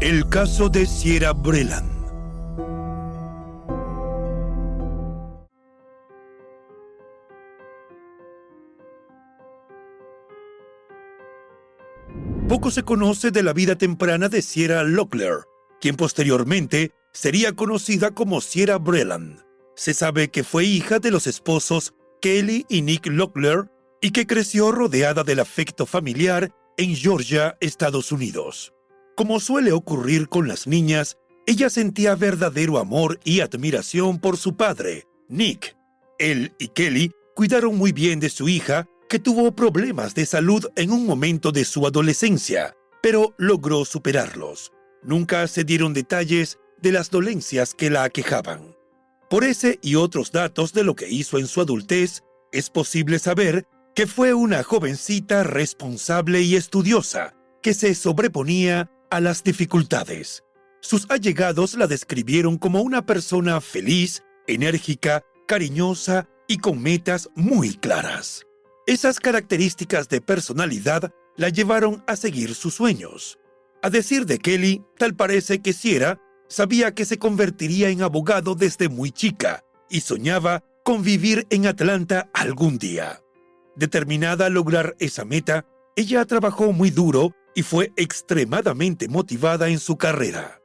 El caso de Sierra Breland. Poco se conoce de la vida temprana de Sierra Locklear, quien posteriormente sería conocida como Sierra Breland. Se sabe que fue hija de los esposos Kelly y Nick Locklear y que creció rodeada del afecto familiar en Georgia, Estados Unidos. Como suele ocurrir con las niñas, ella sentía verdadero amor y admiración por su padre, Nick. Él y Kelly cuidaron muy bien de su hija, que tuvo problemas de salud en un momento de su adolescencia, pero logró superarlos. Nunca se dieron detalles de las dolencias que la aquejaban. Por ese y otros datos de lo que hizo en su adultez, es posible saber que fue una jovencita responsable y estudiosa, que se sobreponía a las dificultades. Sus allegados la describieron como una persona feliz, enérgica, cariñosa y con metas muy claras. Esas características de personalidad la llevaron a seguir sus sueños. A decir de Kelly, tal parece que Sierra sabía que se convertiría en abogado desde muy chica y soñaba con vivir en Atlanta algún día. Determinada a lograr esa meta, ella trabajó muy duro y fue extremadamente motivada en su carrera.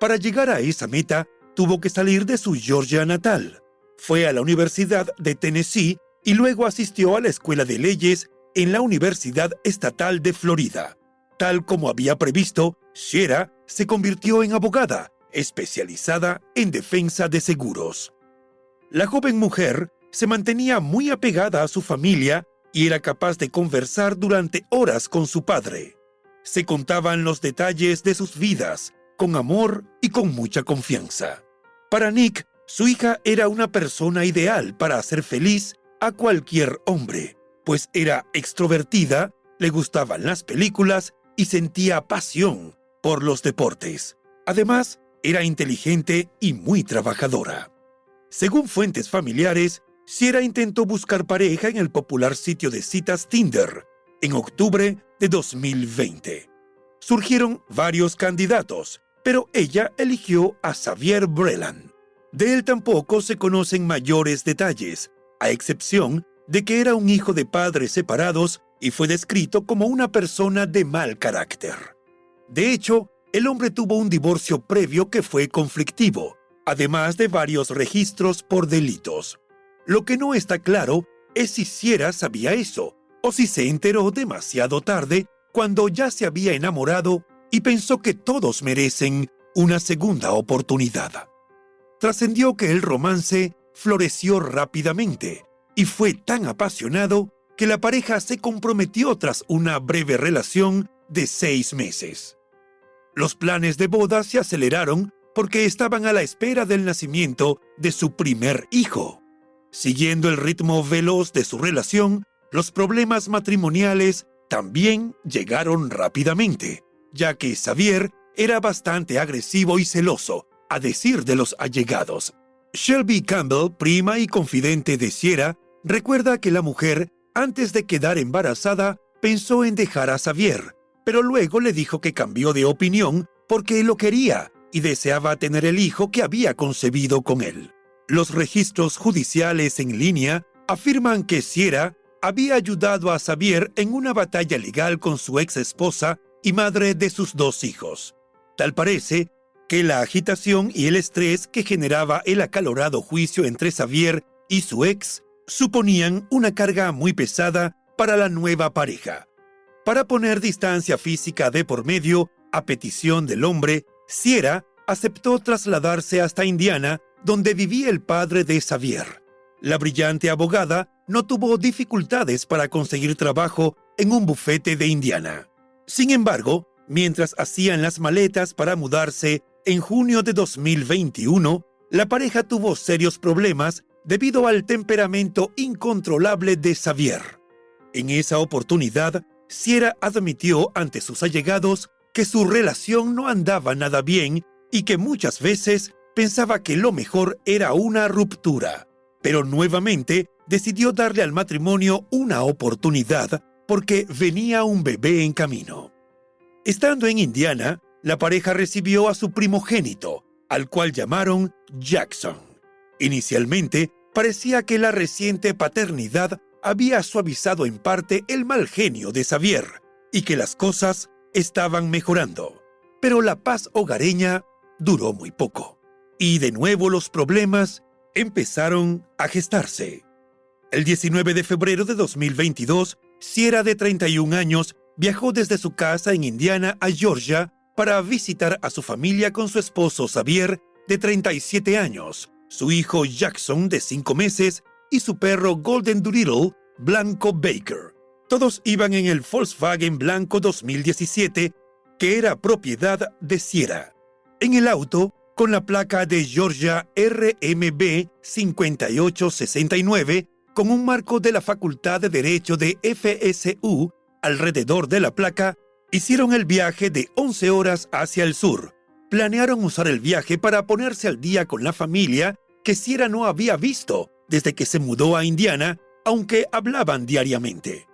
Para llegar a esa meta, tuvo que salir de su Georgia natal. Fue a la Universidad de Tennessee y luego asistió a la Escuela de Leyes en la Universidad Estatal de Florida. Tal como había previsto, Shera se convirtió en abogada, especializada en defensa de seguros. La joven mujer se mantenía muy apegada a su familia y era capaz de conversar durante horas con su padre se contaban los detalles de sus vidas, con amor y con mucha confianza. Para Nick, su hija era una persona ideal para hacer feliz a cualquier hombre, pues era extrovertida, le gustaban las películas y sentía pasión por los deportes. Además, era inteligente y muy trabajadora. Según fuentes familiares, Sierra intentó buscar pareja en el popular sitio de citas Tinder en octubre de 2020. Surgieron varios candidatos, pero ella eligió a Xavier Breland. De él tampoco se conocen mayores detalles, a excepción de que era un hijo de padres separados y fue descrito como una persona de mal carácter. De hecho, el hombre tuvo un divorcio previo que fue conflictivo, además de varios registros por delitos. Lo que no está claro es si Sierra sabía eso o si se enteró demasiado tarde cuando ya se había enamorado y pensó que todos merecen una segunda oportunidad. Trascendió que el romance floreció rápidamente y fue tan apasionado que la pareja se comprometió tras una breve relación de seis meses. Los planes de boda se aceleraron porque estaban a la espera del nacimiento de su primer hijo. Siguiendo el ritmo veloz de su relación, los problemas matrimoniales también llegaron rápidamente, ya que Xavier era bastante agresivo y celoso, a decir de los allegados. Shelby Campbell, prima y confidente de Sierra, recuerda que la mujer, antes de quedar embarazada, pensó en dejar a Xavier, pero luego le dijo que cambió de opinión porque lo quería y deseaba tener el hijo que había concebido con él. Los registros judiciales en línea afirman que Sierra había ayudado a Xavier en una batalla legal con su ex esposa y madre de sus dos hijos. Tal parece que la agitación y el estrés que generaba el acalorado juicio entre Xavier y su ex suponían una carga muy pesada para la nueva pareja. Para poner distancia física de por medio, a petición del hombre, Sierra aceptó trasladarse hasta Indiana, donde vivía el padre de Xavier. La brillante abogada no tuvo dificultades para conseguir trabajo en un bufete de Indiana. Sin embargo, mientras hacían las maletas para mudarse en junio de 2021, la pareja tuvo serios problemas debido al temperamento incontrolable de Xavier. En esa oportunidad, Sierra admitió ante sus allegados que su relación no andaba nada bien y que muchas veces pensaba que lo mejor era una ruptura. Pero nuevamente decidió darle al matrimonio una oportunidad porque venía un bebé en camino. Estando en Indiana, la pareja recibió a su primogénito, al cual llamaron Jackson. Inicialmente, parecía que la reciente paternidad había suavizado en parte el mal genio de Xavier y que las cosas estaban mejorando, pero la paz hogareña duró muy poco. Y de nuevo los problemas empezaron a gestarse. El 19 de febrero de 2022, Sierra de 31 años viajó desde su casa en Indiana a Georgia para visitar a su familia con su esposo Xavier de 37 años, su hijo Jackson de 5 meses y su perro Golden Doodle Blanco Baker. Todos iban en el Volkswagen Blanco 2017, que era propiedad de Sierra. En el auto, con la placa de Georgia RMB 5869, con un marco de la Facultad de Derecho de FSU alrededor de la placa, hicieron el viaje de 11 horas hacia el sur. Planearon usar el viaje para ponerse al día con la familia que Sierra no había visto desde que se mudó a Indiana, aunque hablaban diariamente.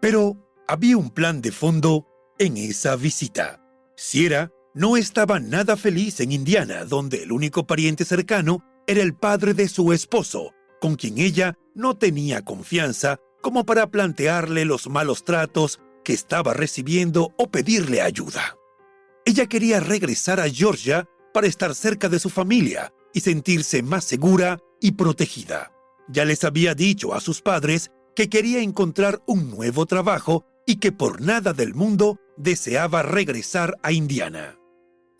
Pero había un plan de fondo en esa visita. Sierra no estaba nada feliz en Indiana, donde el único pariente cercano era el padre de su esposo, con quien ella no tenía confianza como para plantearle los malos tratos que estaba recibiendo o pedirle ayuda. Ella quería regresar a Georgia para estar cerca de su familia y sentirse más segura y protegida. Ya les había dicho a sus padres que quería encontrar un nuevo trabajo y que por nada del mundo deseaba regresar a Indiana.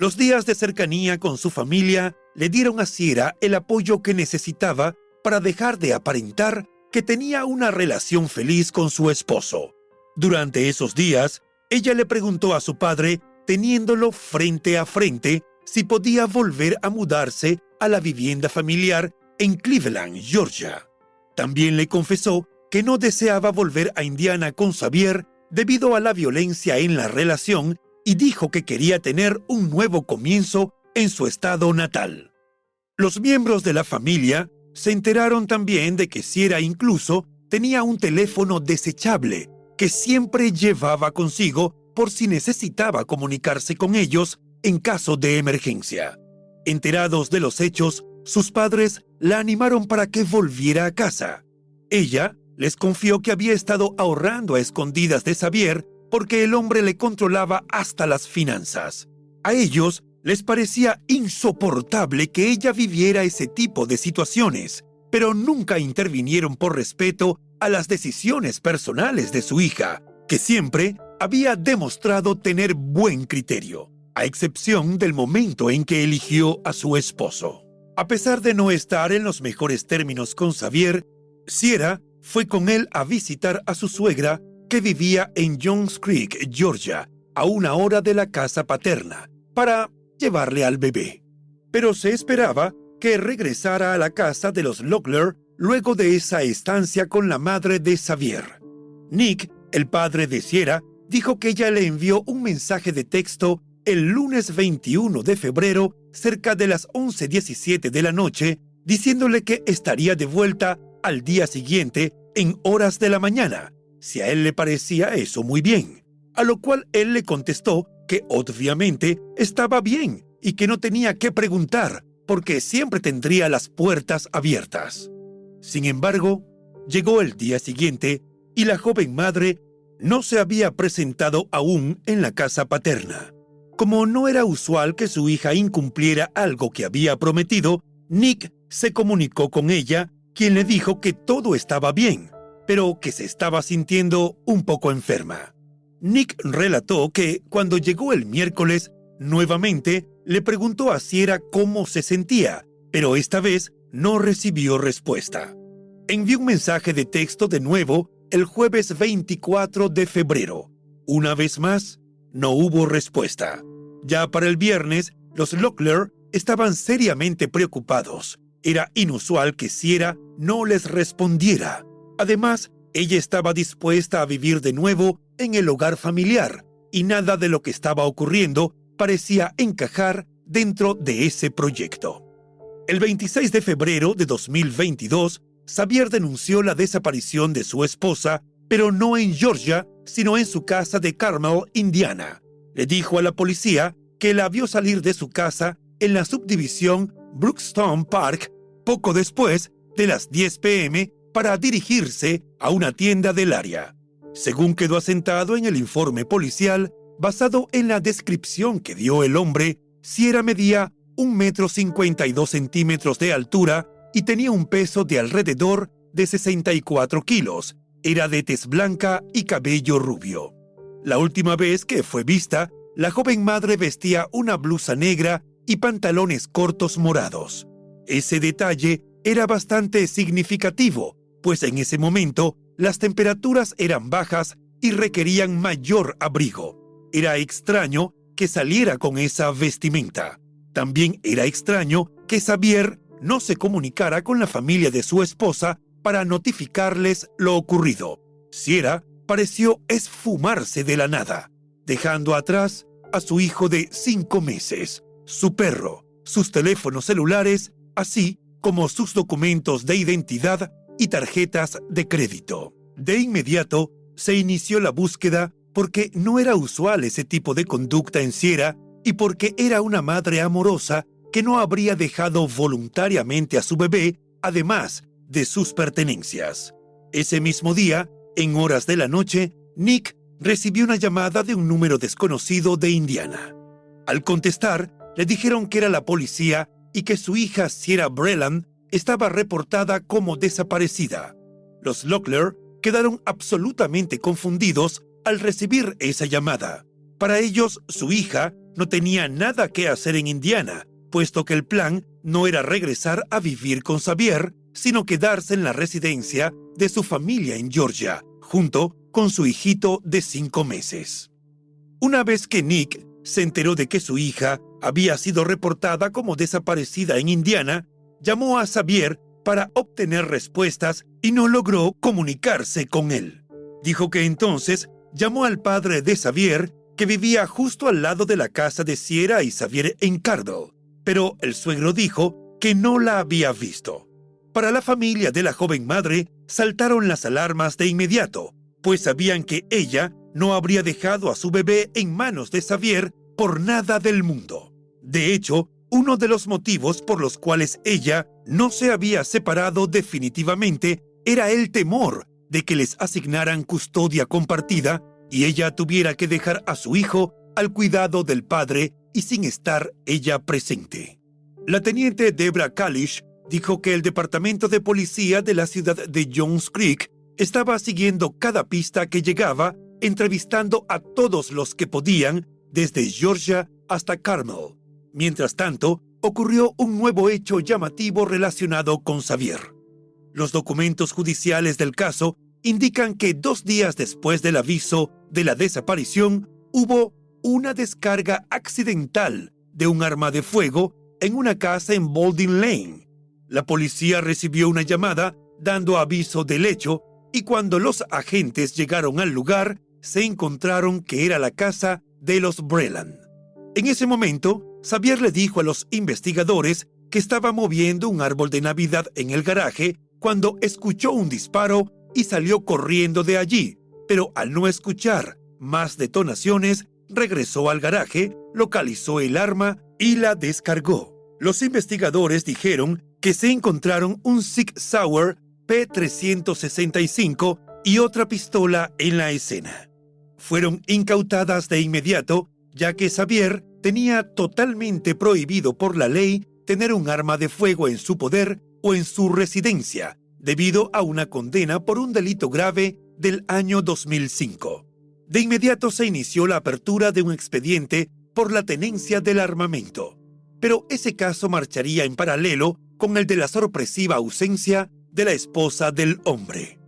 Los días de cercanía con su familia le dieron a Sierra el apoyo que necesitaba para dejar de aparentar que tenía una relación feliz con su esposo. Durante esos días, ella le preguntó a su padre, teniéndolo frente a frente, si podía volver a mudarse a la vivienda familiar en Cleveland, Georgia. También le confesó que no deseaba volver a Indiana con Xavier debido a la violencia en la relación y dijo que quería tener un nuevo comienzo en su estado natal. Los miembros de la familia se enteraron también de que Sierra incluso tenía un teléfono desechable que siempre llevaba consigo por si necesitaba comunicarse con ellos en caso de emergencia. Enterados de los hechos, sus padres la animaron para que volviera a casa. Ella les confió que había estado ahorrando a escondidas de Xavier porque el hombre le controlaba hasta las finanzas. A ellos les parecía insoportable que ella viviera ese tipo de situaciones, pero nunca intervinieron por respeto a las decisiones personales de su hija, que siempre había demostrado tener buen criterio. a excepción del momento en que eligió a su esposo. A pesar de no estar en los mejores términos con Xavier, Sierra fue con él a visitar a su suegra que vivía en Jones Creek, Georgia, a una hora de la casa paterna, para llevarle al bebé. Pero se esperaba que regresara a la casa de los Locklear luego de esa estancia con la madre de Xavier. Nick, el padre de Sierra, dijo que ella le envió un mensaje de texto el lunes 21 de febrero cerca de las 11.17 de la noche, diciéndole que estaría de vuelta al día siguiente en horas de la mañana, si a él le parecía eso muy bien. A lo cual él le contestó que obviamente estaba bien y que no tenía que preguntar, porque siempre tendría las puertas abiertas. Sin embargo, llegó el día siguiente y la joven madre no se había presentado aún en la casa paterna. Como no era usual que su hija incumpliera algo que había prometido, Nick se comunicó con ella, quien le dijo que todo estaba bien, pero que se estaba sintiendo un poco enferma. Nick relató que cuando llegó el miércoles, nuevamente le preguntó a Sierra cómo se sentía, pero esta vez no recibió respuesta. Envió un mensaje de texto de nuevo el jueves 24 de febrero. Una vez más, no hubo respuesta. Ya para el viernes, los Locklear estaban seriamente preocupados. Era inusual que Sierra no les respondiera. Además, ella estaba dispuesta a vivir de nuevo en el hogar familiar, y nada de lo que estaba ocurriendo parecía encajar dentro de ese proyecto. El 26 de febrero de 2022, Xavier denunció la desaparición de su esposa, pero no en Georgia, sino en su casa de Carmel, Indiana. Le dijo a la policía que la vio salir de su casa en la subdivisión Brookstone Park poco después de las 10 pm para dirigirse a una tienda del área. Según quedó asentado en el informe policial, basado en la descripción que dio el hombre, Sierra medía un metro 52 centímetros de altura y tenía un peso de alrededor de 64 kilos. Era de tez blanca y cabello rubio. La última vez que fue vista, la joven madre vestía una blusa negra y pantalones cortos morados. Ese detalle era bastante significativo, pues en ese momento las temperaturas eran bajas y requerían mayor abrigo. Era extraño que saliera con esa vestimenta. También era extraño que Xavier no se comunicara con la familia de su esposa para notificarles lo ocurrido. Sierra pareció esfumarse de la nada, dejando atrás a su hijo de cinco meses, su perro, sus teléfonos celulares, así como sus documentos de identidad y tarjetas de crédito. De inmediato se inició la búsqueda porque no era usual ese tipo de conducta en Sierra y porque era una madre amorosa que no habría dejado voluntariamente a su bebé, además de sus pertenencias. Ese mismo día, en horas de la noche, Nick recibió una llamada de un número desconocido de Indiana. Al contestar, le dijeron que era la policía y que su hija Sierra Breland estaba reportada como desaparecida. Los Locklear quedaron absolutamente confundidos al recibir esa llamada. Para ellos, su hija no tenía nada que hacer en Indiana, puesto que el plan no era regresar a vivir con Xavier, sino quedarse en la residencia de su familia en Georgia, junto con su hijito de cinco meses. Una vez que Nick se enteró de que su hija había sido reportada como desaparecida en Indiana, llamó a Xavier para obtener respuestas y no logró comunicarse con él. Dijo que entonces llamó al padre de Xavier, que vivía justo al lado de la casa de Sierra y Xavier en Cardell, pero el suegro dijo que no la había visto. Para la familia de la joven madre saltaron las alarmas de inmediato, pues sabían que ella no habría dejado a su bebé en manos de Xavier por nada del mundo. De hecho, uno de los motivos por los cuales ella no se había separado definitivamente era el temor de que les asignaran custodia compartida y ella tuviera que dejar a su hijo al cuidado del padre y sin estar ella presente. La teniente Debra Kalish dijo que el departamento de policía de la ciudad de Jones Creek estaba siguiendo cada pista que llegaba, entrevistando a todos los que podían, desde Georgia hasta Carmel. Mientras tanto, ocurrió un nuevo hecho llamativo relacionado con Xavier. Los documentos judiciales del caso indican que dos días después del aviso de la desaparición hubo una descarga accidental de un arma de fuego en una casa en Balding Lane. La policía recibió una llamada dando aviso del hecho y cuando los agentes llegaron al lugar se encontraron que era la casa de los Breland. En ese momento, Xavier le dijo a los investigadores que estaba moviendo un árbol de Navidad en el garaje cuando escuchó un disparo y salió corriendo de allí, pero al no escuchar más detonaciones, regresó al garaje, localizó el arma y la descargó. Los investigadores dijeron que se encontraron un Sig Sauer P365 y otra pistola en la escena. Fueron incautadas de inmediato, ya que Xavier tenía totalmente prohibido por la ley tener un arma de fuego en su poder o en su residencia, debido a una condena por un delito grave del año 2005. De inmediato se inició la apertura de un expediente por la tenencia del armamento, pero ese caso marcharía en paralelo con el de la sorpresiva ausencia de la esposa del hombre.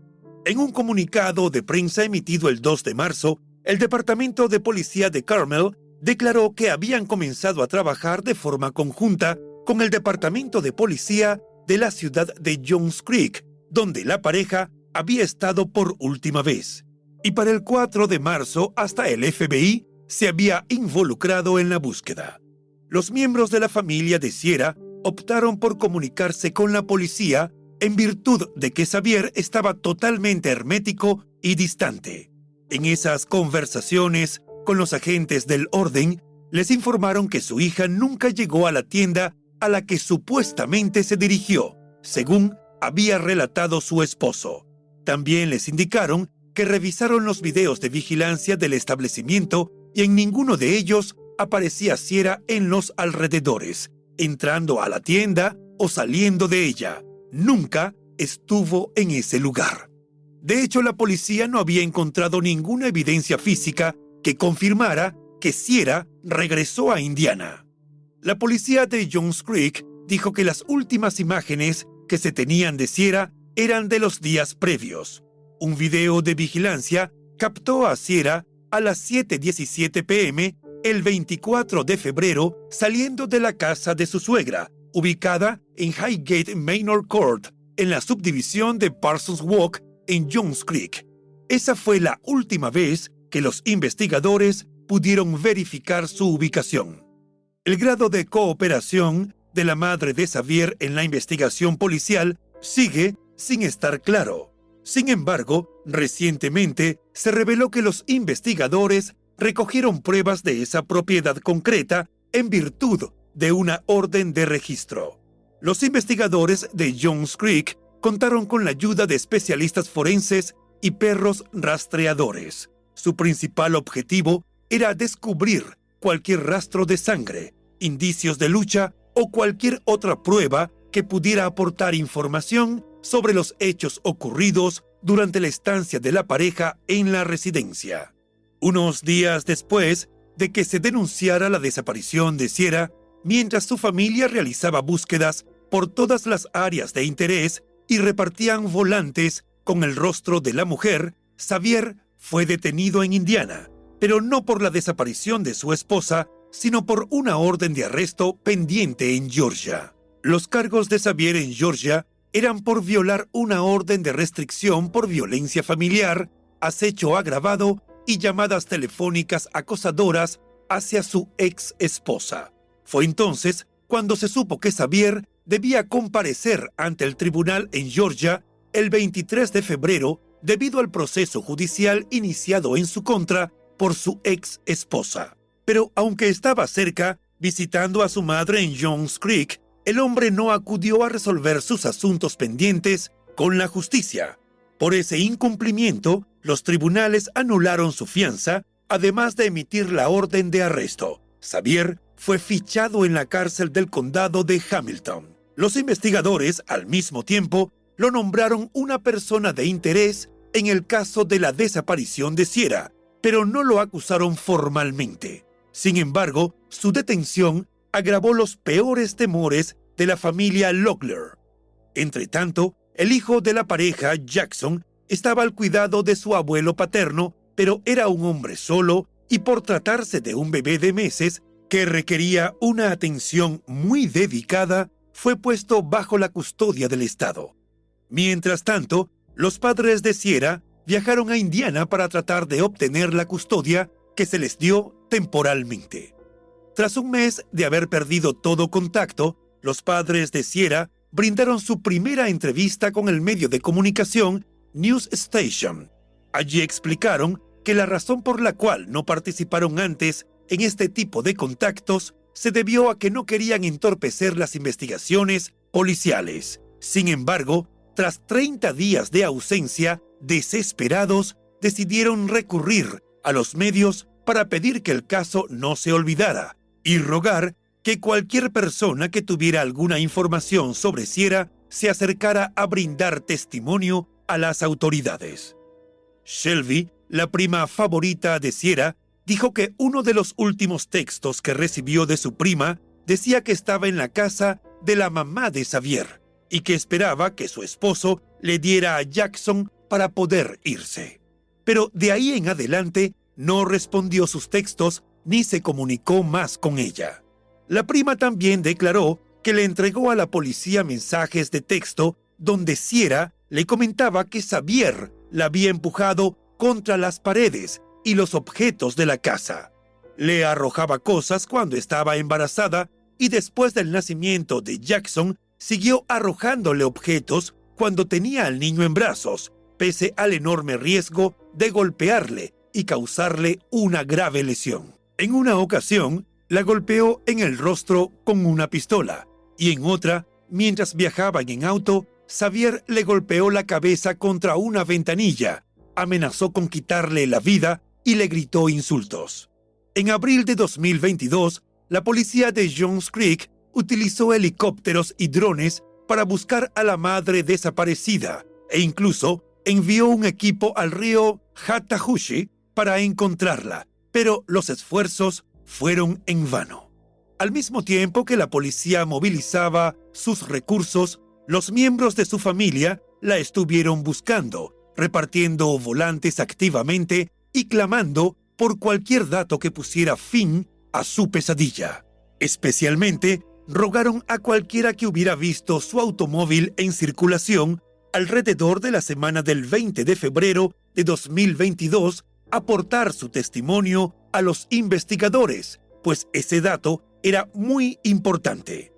En un comunicado de prensa emitido el 2 de marzo, el Departamento de Policía de Carmel declaró que habían comenzado a trabajar de forma conjunta con el Departamento de Policía de la ciudad de Jones Creek, donde la pareja había estado por última vez. Y para el 4 de marzo hasta el FBI se había involucrado en la búsqueda. Los miembros de la familia de Sierra optaron por comunicarse con la policía en virtud de que Xavier estaba totalmente hermético y distante. En esas conversaciones con los agentes del orden, les informaron que su hija nunca llegó a la tienda a la que supuestamente se dirigió, según había relatado su esposo. También les indicaron que revisaron los videos de vigilancia del establecimiento y en ninguno de ellos aparecía Sierra en los alrededores, entrando a la tienda o saliendo de ella. Nunca estuvo en ese lugar. De hecho, la policía no había encontrado ninguna evidencia física que confirmara que Sierra regresó a Indiana. La policía de Jones Creek dijo que las últimas imágenes que se tenían de Sierra eran de los días previos. Un video de vigilancia captó a Sierra a las 7.17 pm el 24 de febrero saliendo de la casa de su suegra, ubicada en Highgate Manor Court, en la subdivisión de Parsons Walk en Jones Creek. Esa fue la última vez que los investigadores pudieron verificar su ubicación. El grado de cooperación de la madre de Xavier en la investigación policial sigue sin estar claro. Sin embargo, recientemente se reveló que los investigadores recogieron pruebas de esa propiedad concreta en virtud de una orden de registro. Los investigadores de Jones Creek contaron con la ayuda de especialistas forenses y perros rastreadores. Su principal objetivo era descubrir cualquier rastro de sangre, indicios de lucha o cualquier otra prueba que pudiera aportar información sobre los hechos ocurridos durante la estancia de la pareja en la residencia. Unos días después de que se denunciara la desaparición de Sierra, mientras su familia realizaba búsquedas por todas las áreas de interés, y repartían volantes con el rostro de la mujer, Xavier fue detenido en Indiana, pero no por la desaparición de su esposa, sino por una orden de arresto pendiente en Georgia. Los cargos de Xavier en Georgia eran por violar una orden de restricción por violencia familiar, acecho agravado y llamadas telefónicas acosadoras hacia su ex esposa. Fue entonces cuando se supo que Xavier debía comparecer ante el tribunal en Georgia el 23 de febrero debido al proceso judicial iniciado en su contra por su ex esposa. Pero aunque estaba cerca, visitando a su madre en Jones Creek, el hombre no acudió a resolver sus asuntos pendientes con la justicia. Por ese incumplimiento, los tribunales anularon su fianza, además de emitir la orden de arresto. Xavier fue fichado en la cárcel del condado de Hamilton. Los investigadores, al mismo tiempo, lo nombraron una persona de interés en el caso de la desaparición de Sierra, pero no lo acusaron formalmente. Sin embargo, su detención agravó los peores temores de la familia Locklear. Entretanto, el hijo de la pareja, Jackson, estaba al cuidado de su abuelo paterno, pero era un hombre solo y por tratarse de un bebé de meses que requería una atención muy dedicada, fue puesto bajo la custodia del Estado. Mientras tanto, los padres de Sierra viajaron a Indiana para tratar de obtener la custodia que se les dio temporalmente. Tras un mes de haber perdido todo contacto, los padres de Sierra brindaron su primera entrevista con el medio de comunicación News Station. Allí explicaron que la razón por la cual no participaron antes en este tipo de contactos se debió a que no querían entorpecer las investigaciones policiales. Sin embargo, tras 30 días de ausencia, desesperados, decidieron recurrir a los medios para pedir que el caso no se olvidara y rogar que cualquier persona que tuviera alguna información sobre Sierra se acercara a brindar testimonio a las autoridades. Shelby, la prima favorita de Sierra, dijo que uno de los últimos textos que recibió de su prima decía que estaba en la casa de la mamá de Xavier y que esperaba que su esposo le diera a Jackson para poder irse. Pero de ahí en adelante no respondió sus textos ni se comunicó más con ella. La prima también declaró que le entregó a la policía mensajes de texto donde Sierra le comentaba que Xavier la había empujado contra las paredes y los objetos de la casa. Le arrojaba cosas cuando estaba embarazada y después del nacimiento de Jackson siguió arrojándole objetos cuando tenía al niño en brazos, pese al enorme riesgo de golpearle y causarle una grave lesión. En una ocasión, la golpeó en el rostro con una pistola y en otra, mientras viajaban en auto, Xavier le golpeó la cabeza contra una ventanilla, amenazó con quitarle la vida y le gritó insultos. En abril de 2022, la policía de Jones Creek utilizó helicópteros y drones para buscar a la madre desaparecida e incluso envió un equipo al río Hatahushi para encontrarla, pero los esfuerzos fueron en vano. Al mismo tiempo que la policía movilizaba sus recursos, los miembros de su familia la estuvieron buscando, repartiendo volantes activamente y clamando por cualquier dato que pusiera fin a su pesadilla. Especialmente, rogaron a cualquiera que hubiera visto su automóvil en circulación alrededor de la semana del 20 de febrero de 2022 aportar su testimonio a los investigadores, pues ese dato era muy importante.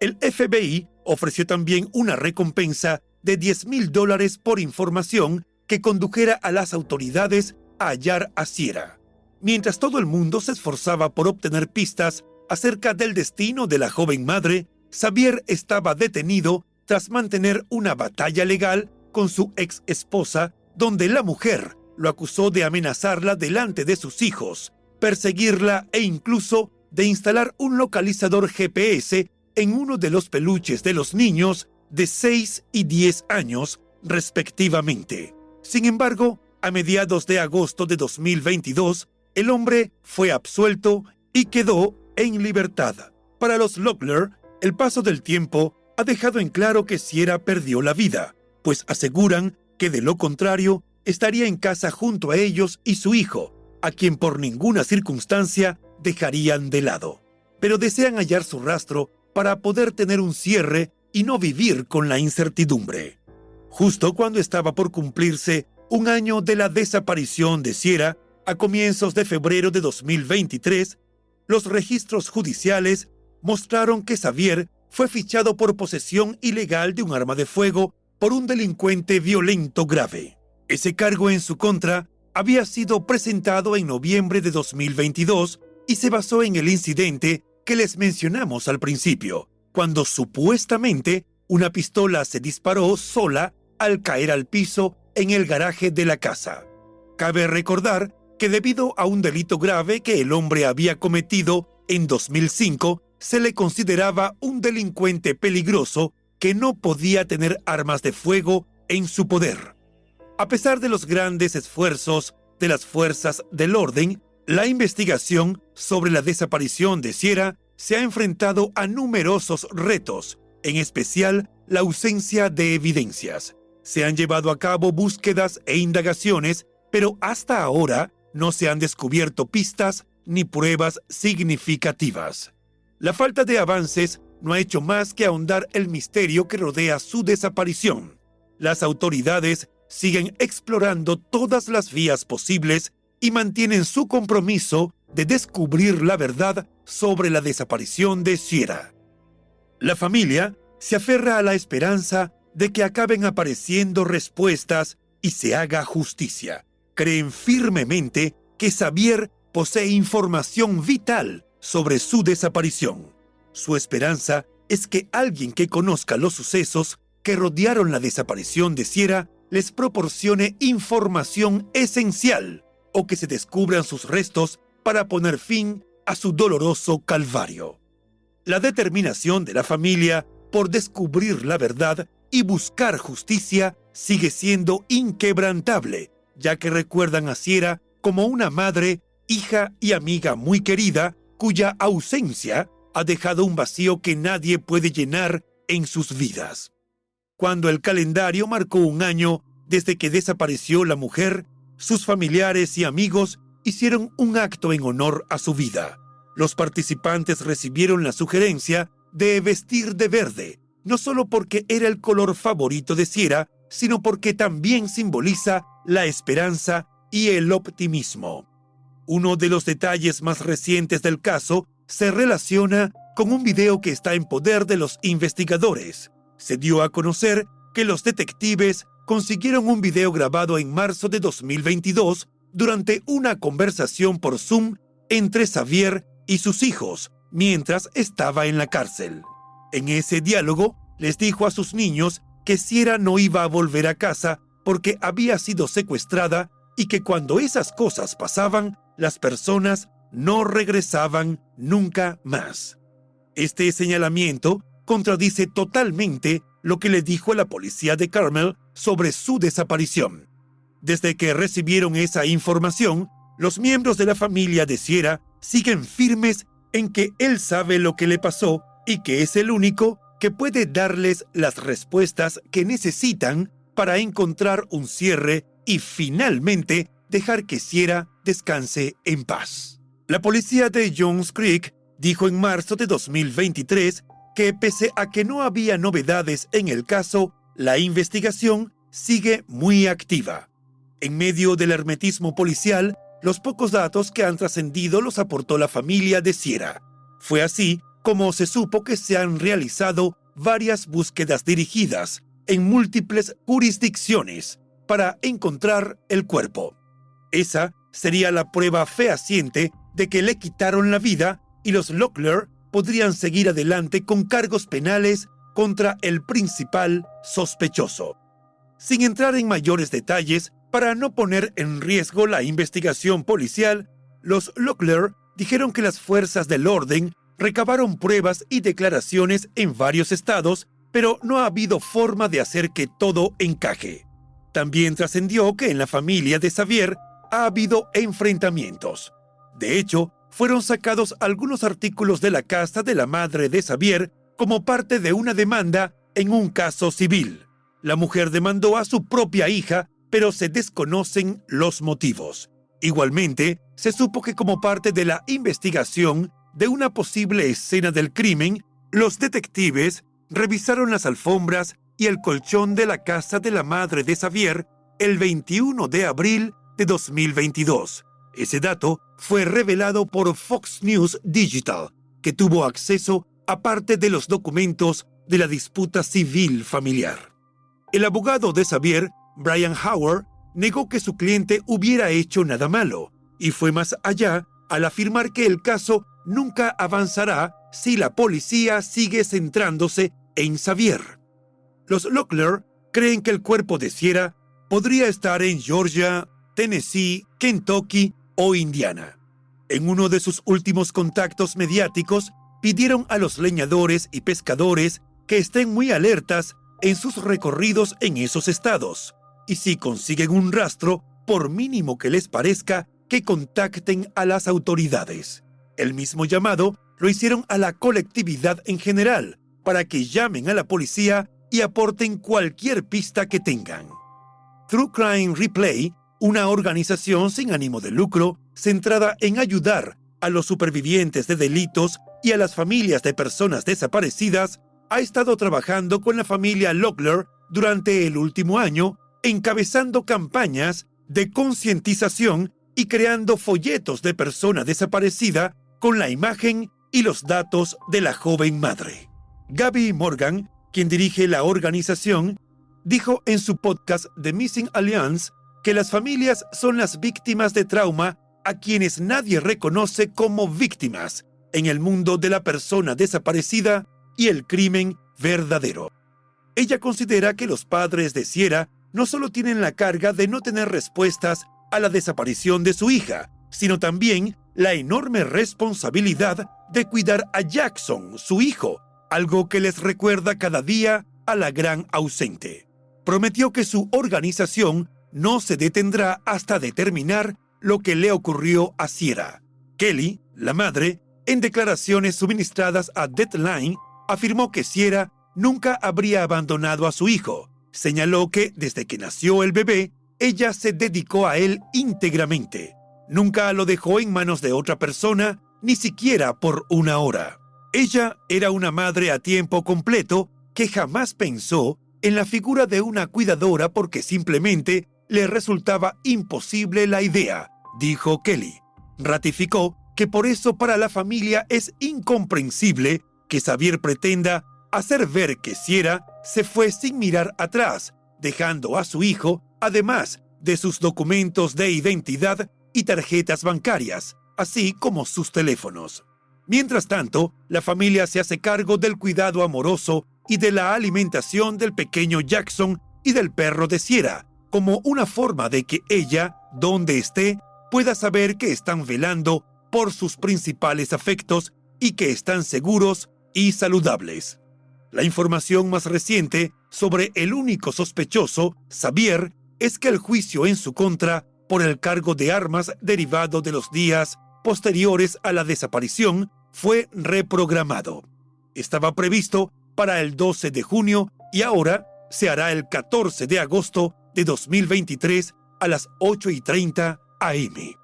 El FBI ofreció también una recompensa de 10 mil dólares por información que condujera a las autoridades hallar a Sierra. Mientras todo el mundo se esforzaba por obtener pistas acerca del destino de la joven madre, Xavier estaba detenido tras mantener una batalla legal con su ex esposa, donde la mujer lo acusó de amenazarla delante de sus hijos, perseguirla e incluso de instalar un localizador GPS en uno de los peluches de los niños de 6 y 10 años, respectivamente. Sin embargo, a mediados de agosto de 2022, el hombre fue absuelto y quedó en libertad. Para los Lockler, el paso del tiempo ha dejado en claro que Sierra perdió la vida, pues aseguran que de lo contrario estaría en casa junto a ellos y su hijo, a quien por ninguna circunstancia dejarían de lado. Pero desean hallar su rastro para poder tener un cierre y no vivir con la incertidumbre. Justo cuando estaba por cumplirse un año de la desaparición de Sierra, a comienzos de febrero de 2023, los registros judiciales mostraron que Xavier fue fichado por posesión ilegal de un arma de fuego por un delincuente violento grave. Ese cargo en su contra había sido presentado en noviembre de 2022 y se basó en el incidente que les mencionamos al principio, cuando supuestamente una pistola se disparó sola al caer al piso en el garaje de la casa. Cabe recordar que debido a un delito grave que el hombre había cometido en 2005, se le consideraba un delincuente peligroso que no podía tener armas de fuego en su poder. A pesar de los grandes esfuerzos de las fuerzas del orden, la investigación sobre la desaparición de Sierra se ha enfrentado a numerosos retos, en especial la ausencia de evidencias. Se han llevado a cabo búsquedas e indagaciones, pero hasta ahora no se han descubierto pistas ni pruebas significativas. La falta de avances no ha hecho más que ahondar el misterio que rodea su desaparición. Las autoridades siguen explorando todas las vías posibles y mantienen su compromiso de descubrir la verdad sobre la desaparición de Sierra. La familia se aferra a la esperanza de que acaben apareciendo respuestas y se haga justicia. Creen firmemente que Xavier posee información vital sobre su desaparición. Su esperanza es que alguien que conozca los sucesos que rodearon la desaparición de Sierra les proporcione información esencial o que se descubran sus restos para poner fin a su doloroso calvario. La determinación de la familia por descubrir la verdad y buscar justicia sigue siendo inquebrantable, ya que recuerdan a Sierra como una madre, hija y amiga muy querida, cuya ausencia ha dejado un vacío que nadie puede llenar en sus vidas. Cuando el calendario marcó un año desde que desapareció la mujer, sus familiares y amigos hicieron un acto en honor a su vida. Los participantes recibieron la sugerencia de vestir de verde, no solo porque era el color favorito de Sierra, sino porque también simboliza la esperanza y el optimismo. Uno de los detalles más recientes del caso se relaciona con un video que está en poder de los investigadores. Se dio a conocer que los detectives consiguieron un video grabado en marzo de 2022 durante una conversación por Zoom entre Xavier y sus hijos mientras estaba en la cárcel. En ese diálogo les dijo a sus niños que Sierra no iba a volver a casa porque había sido secuestrada y que cuando esas cosas pasaban, las personas no regresaban nunca más. Este señalamiento contradice totalmente lo que le dijo la policía de Carmel sobre su desaparición. Desde que recibieron esa información, los miembros de la familia de Sierra siguen firmes en que él sabe lo que le pasó y que es el único que puede darles las respuestas que necesitan para encontrar un cierre y finalmente dejar que Sierra descanse en paz. La policía de Jones Creek dijo en marzo de 2023 que pese a que no había novedades en el caso, la investigación sigue muy activa. En medio del hermetismo policial, los pocos datos que han trascendido los aportó la familia de Sierra. Fue así como se supo que se han realizado varias búsquedas dirigidas en múltiples jurisdicciones para encontrar el cuerpo. Esa sería la prueba fehaciente de que le quitaron la vida y los Locklear podrían seguir adelante con cargos penales contra el principal sospechoso. Sin entrar en mayores detalles, para no poner en riesgo la investigación policial, los Locklear dijeron que las fuerzas del orden recabaron pruebas y declaraciones en varios estados, pero no ha habido forma de hacer que todo encaje. También trascendió que en la familia de Xavier ha habido enfrentamientos. De hecho, fueron sacados algunos artículos de la casa de la madre de Xavier como parte de una demanda en un caso civil. La mujer demandó a su propia hija, pero se desconocen los motivos. Igualmente, se supo que como parte de la investigación de una posible escena del crimen, los detectives revisaron las alfombras y el colchón de la casa de la madre de Xavier el 21 de abril de 2022 ese dato fue revelado por Fox News Digital, que tuvo acceso a parte de los documentos de la disputa civil familiar. El abogado de Xavier, Brian Howard, negó que su cliente hubiera hecho nada malo y fue más allá al afirmar que el caso nunca avanzará si la policía sigue centrándose en Xavier. Los Locklear creen que el cuerpo de Sierra podría estar en Georgia, Tennessee, Kentucky o Indiana. En uno de sus últimos contactos mediáticos, pidieron a los leñadores y pescadores que estén muy alertas en sus recorridos en esos estados, y si consiguen un rastro, por mínimo que les parezca, que contacten a las autoridades. El mismo llamado lo hicieron a la colectividad en general, para que llamen a la policía y aporten cualquier pista que tengan. True Crime Replay, una organización sin ánimo de lucro centrada en ayudar a los supervivientes de delitos y a las familias de personas desaparecidas, ha estado trabajando con la familia Lockler durante el último año, encabezando campañas de concientización y creando folletos de persona desaparecida con la imagen y los datos de la joven madre. Gaby Morgan, quien dirige la organización, dijo en su podcast The Missing Alliance que las familias son las víctimas de trauma a quienes nadie reconoce como víctimas en el mundo de la persona desaparecida y el crimen verdadero. Ella considera que los padres de Sierra no solo tienen la carga de no tener respuestas a la desaparición de su hija, sino también la enorme responsabilidad de cuidar a Jackson, su hijo, algo que les recuerda cada día a la gran ausente. Prometió que su organización no se detendrá hasta determinar lo que le ocurrió a Sierra. Kelly, la madre, en declaraciones suministradas a Deadline, afirmó que Sierra nunca habría abandonado a su hijo. Señaló que desde que nació el bebé, ella se dedicó a él íntegramente. Nunca lo dejó en manos de otra persona, ni siquiera por una hora. Ella era una madre a tiempo completo que jamás pensó en la figura de una cuidadora porque simplemente le resultaba imposible la idea, dijo Kelly. Ratificó que por eso para la familia es incomprensible que Xavier pretenda hacer ver que Sierra se fue sin mirar atrás, dejando a su hijo, además de sus documentos de identidad y tarjetas bancarias, así como sus teléfonos. Mientras tanto, la familia se hace cargo del cuidado amoroso y de la alimentación del pequeño Jackson y del perro de Sierra, como una forma de que ella, donde esté, pueda saber que están velando por sus principales afectos y que están seguros y saludables. La información más reciente sobre el único sospechoso, Xavier, es que el juicio en su contra por el cargo de armas derivado de los días posteriores a la desaparición fue reprogramado. Estaba previsto para el 12 de junio y ahora se hará el 14 de agosto de 2023 a las 8 y 30 am.